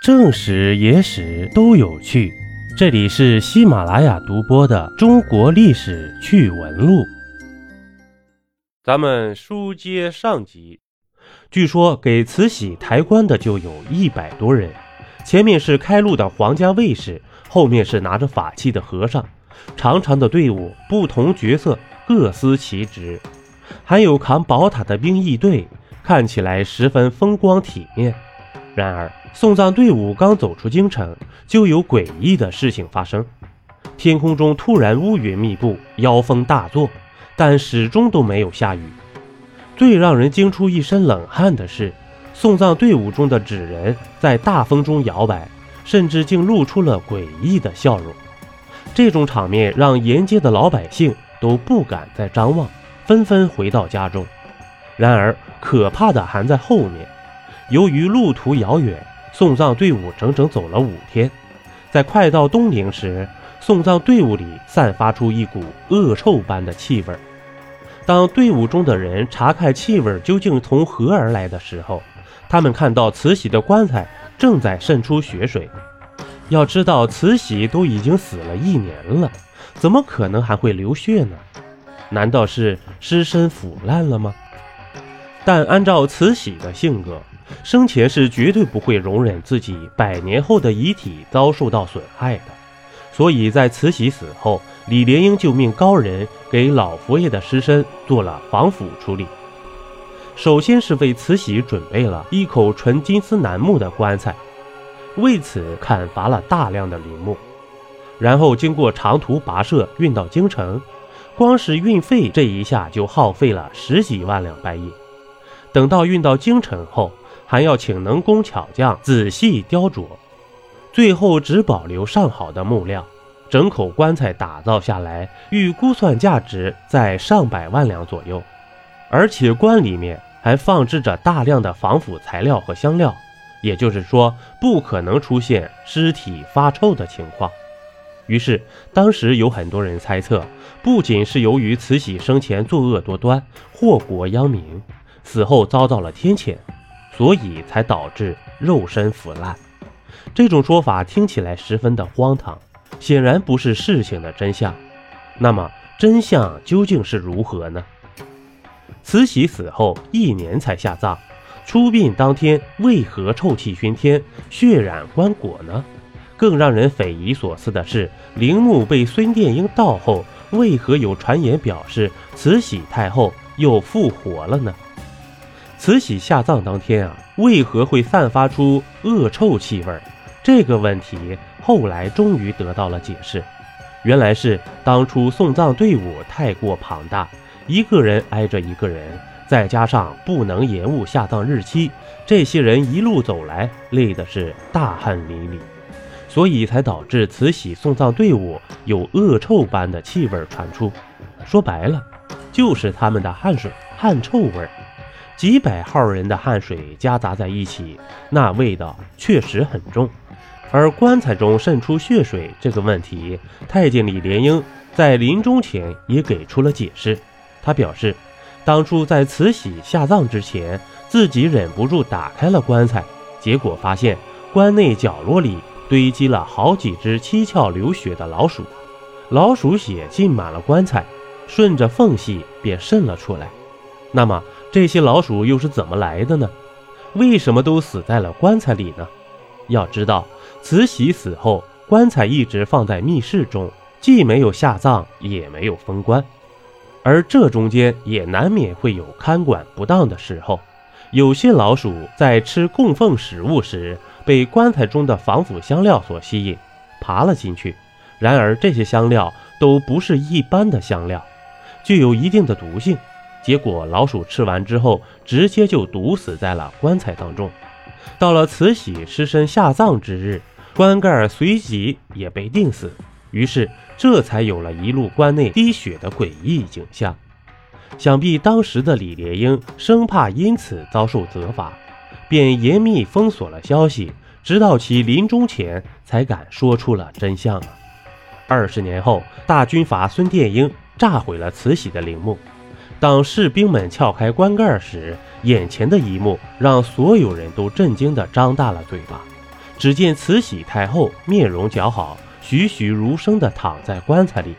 正史、野史都有趣，这里是喜马拉雅独播的《中国历史趣闻录》。咱们书接上集，据说给慈禧抬棺的就有一百多人，前面是开路的皇家卫士，后面是拿着法器的和尚，长长的队伍，不同角色，各司其职，还有扛宝塔的兵役队，看起来十分风光体面。然而，送葬队伍刚走出京城，就有诡异的事情发生。天空中突然乌云密布，妖风大作，但始终都没有下雨。最让人惊出一身冷汗的是，送葬队伍中的纸人在大风中摇摆，甚至竟露出了诡异的笑容。这种场面让沿街的老百姓都不敢再张望，纷纷回到家中。然而，可怕的还在后面。由于路途遥远，送葬队伍整整走了五天，在快到东陵时，送葬队伍里散发出一股恶臭般的气味。当队伍中的人查看气味究竟从何而来的时候，他们看到慈禧的棺材正在渗出血水。要知道，慈禧都已经死了一年了，怎么可能还会流血呢？难道是尸身腐烂了吗？但按照慈禧的性格，生前是绝对不会容忍自己百年后的遗体遭受到损害的，所以在慈禧死后，李莲英就命高人给老佛爷的尸身做了防腐处理。首先是为慈禧准备了一口纯金丝楠木的棺材，为此砍伐了大量的陵墓，然后经过长途跋涉运到京城，光是运费这一下就耗费了十几万两白银。等到运到京城后，还要请能工巧匠仔细雕琢，最后只保留上好的木料。整口棺材打造下来，预估算价值在上百万两左右。而且棺里面还放置着大量的防腐材料和香料，也就是说，不可能出现尸体发臭的情况。于是，当时有很多人猜测，不仅是由于慈禧生前作恶多端，祸国殃民，死后遭到了天谴。所以才导致肉身腐烂，这种说法听起来十分的荒唐，显然不是事情的真相。那么真相究竟是如何呢？慈禧死后一年才下葬，出殡当天为何臭气熏天、血染棺椁呢？更让人匪夷所思的是，陵墓被孙殿英盗后，为何有传言表示慈禧太后又复活了呢？慈禧下葬当天啊，为何会散发出恶臭气味？这个问题后来终于得到了解释，原来是当初送葬队伍太过庞大，一个人挨着一个人，再加上不能延误下葬日期，这些人一路走来累的是大汗淋漓，所以才导致慈禧送葬队伍有恶臭般的气味传出。说白了，就是他们的汗水、汗臭味儿。几百号人的汗水夹杂在一起，那味道确实很重。而棺材中渗出血水这个问题，太监李莲英在临终前也给出了解释。他表示，当初在慈禧下葬之前，自己忍不住打开了棺材，结果发现棺内角落里堆积了好几只七窍流血的老鼠，老鼠血浸满了棺材，顺着缝隙便渗了出来。那么，这些老鼠又是怎么来的呢？为什么都死在了棺材里呢？要知道，慈禧死后，棺材一直放在密室中，既没有下葬，也没有封棺，而这中间也难免会有看管不当的时候。有些老鼠在吃供奉食物时，被棺材中的防腐香料所吸引，爬了进去。然而，这些香料都不是一般的香料，具有一定的毒性。结果老鼠吃完之后，直接就毒死在了棺材当中。到了慈禧尸身下葬之日，棺盖随即也被钉死。于是这才有了一路棺内滴血的诡异景象。想必当时的李莲英生怕因此遭受责罚，便严密封锁了消息，直到其临终前才敢说出了真相啊！二十年后，大军阀孙殿英炸毁了慈禧的陵墓。当士兵们撬开棺盖时，眼前的一幕让所有人都震惊地张大了嘴巴。只见慈禧太后面容姣好，栩栩如生地躺在棺材里，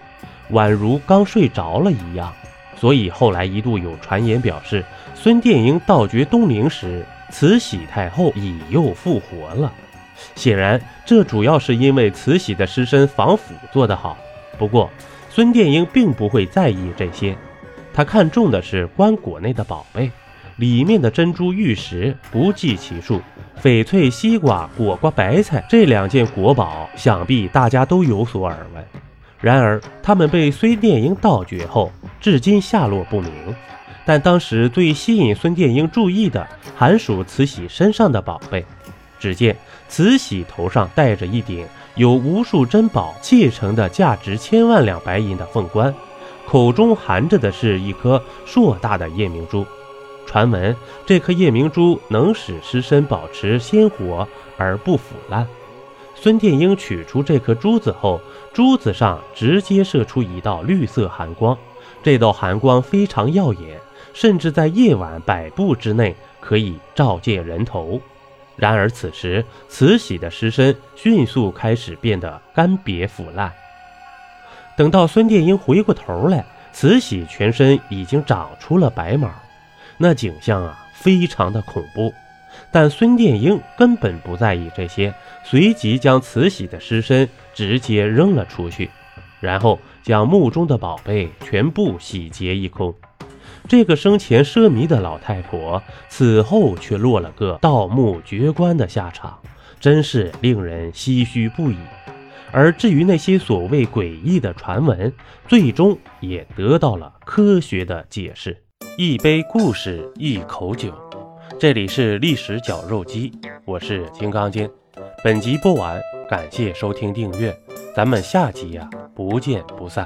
宛如刚睡着了一样。所以后来一度有传言表示，孙殿英盗掘东陵时，慈禧太后已又复活了。显然，这主要是因为慈禧的尸身防腐做得好。不过，孙殿英并不会在意这些，他看中的是棺椁内的宝贝，里面的珍珠玉石不计其数，翡翠、西瓜、果瓜、白菜这两件国宝，想必大家都有所耳闻。然而，他们被孙殿英盗掘后，至今下落不明。但当时最吸引孙殿英注意的，还属慈禧身上的宝贝。只见慈禧头上戴着一顶由无数珍宝砌成的、价值千万两白银的凤冠，口中含着的是一颗硕大的夜明珠。传闻这颗夜明珠能使尸身保持鲜活而不腐烂。孙殿英取出这颗珠子后，珠子上直接射出一道绿色寒光，这道寒光非常耀眼，甚至在夜晚百步之内可以照见人头。然而此时，慈禧的尸身迅速开始变得干瘪腐烂。等到孙殿英回过头来，慈禧全身已经长出了白毛，那景象啊，非常的恐怖。但孙殿英根本不在意这些，随即将慈禧的尸身直接扔了出去，然后将墓中的宝贝全部洗劫一空。这个生前奢靡的老太婆，此后却落了个盗墓掘棺的下场，真是令人唏嘘不已。而至于那些所谓诡异的传闻，最终也得到了科学的解释。一杯故事，一口酒。这里是历史绞肉机，我是金刚经。本集播完，感谢收听订阅，咱们下集呀，不见不散。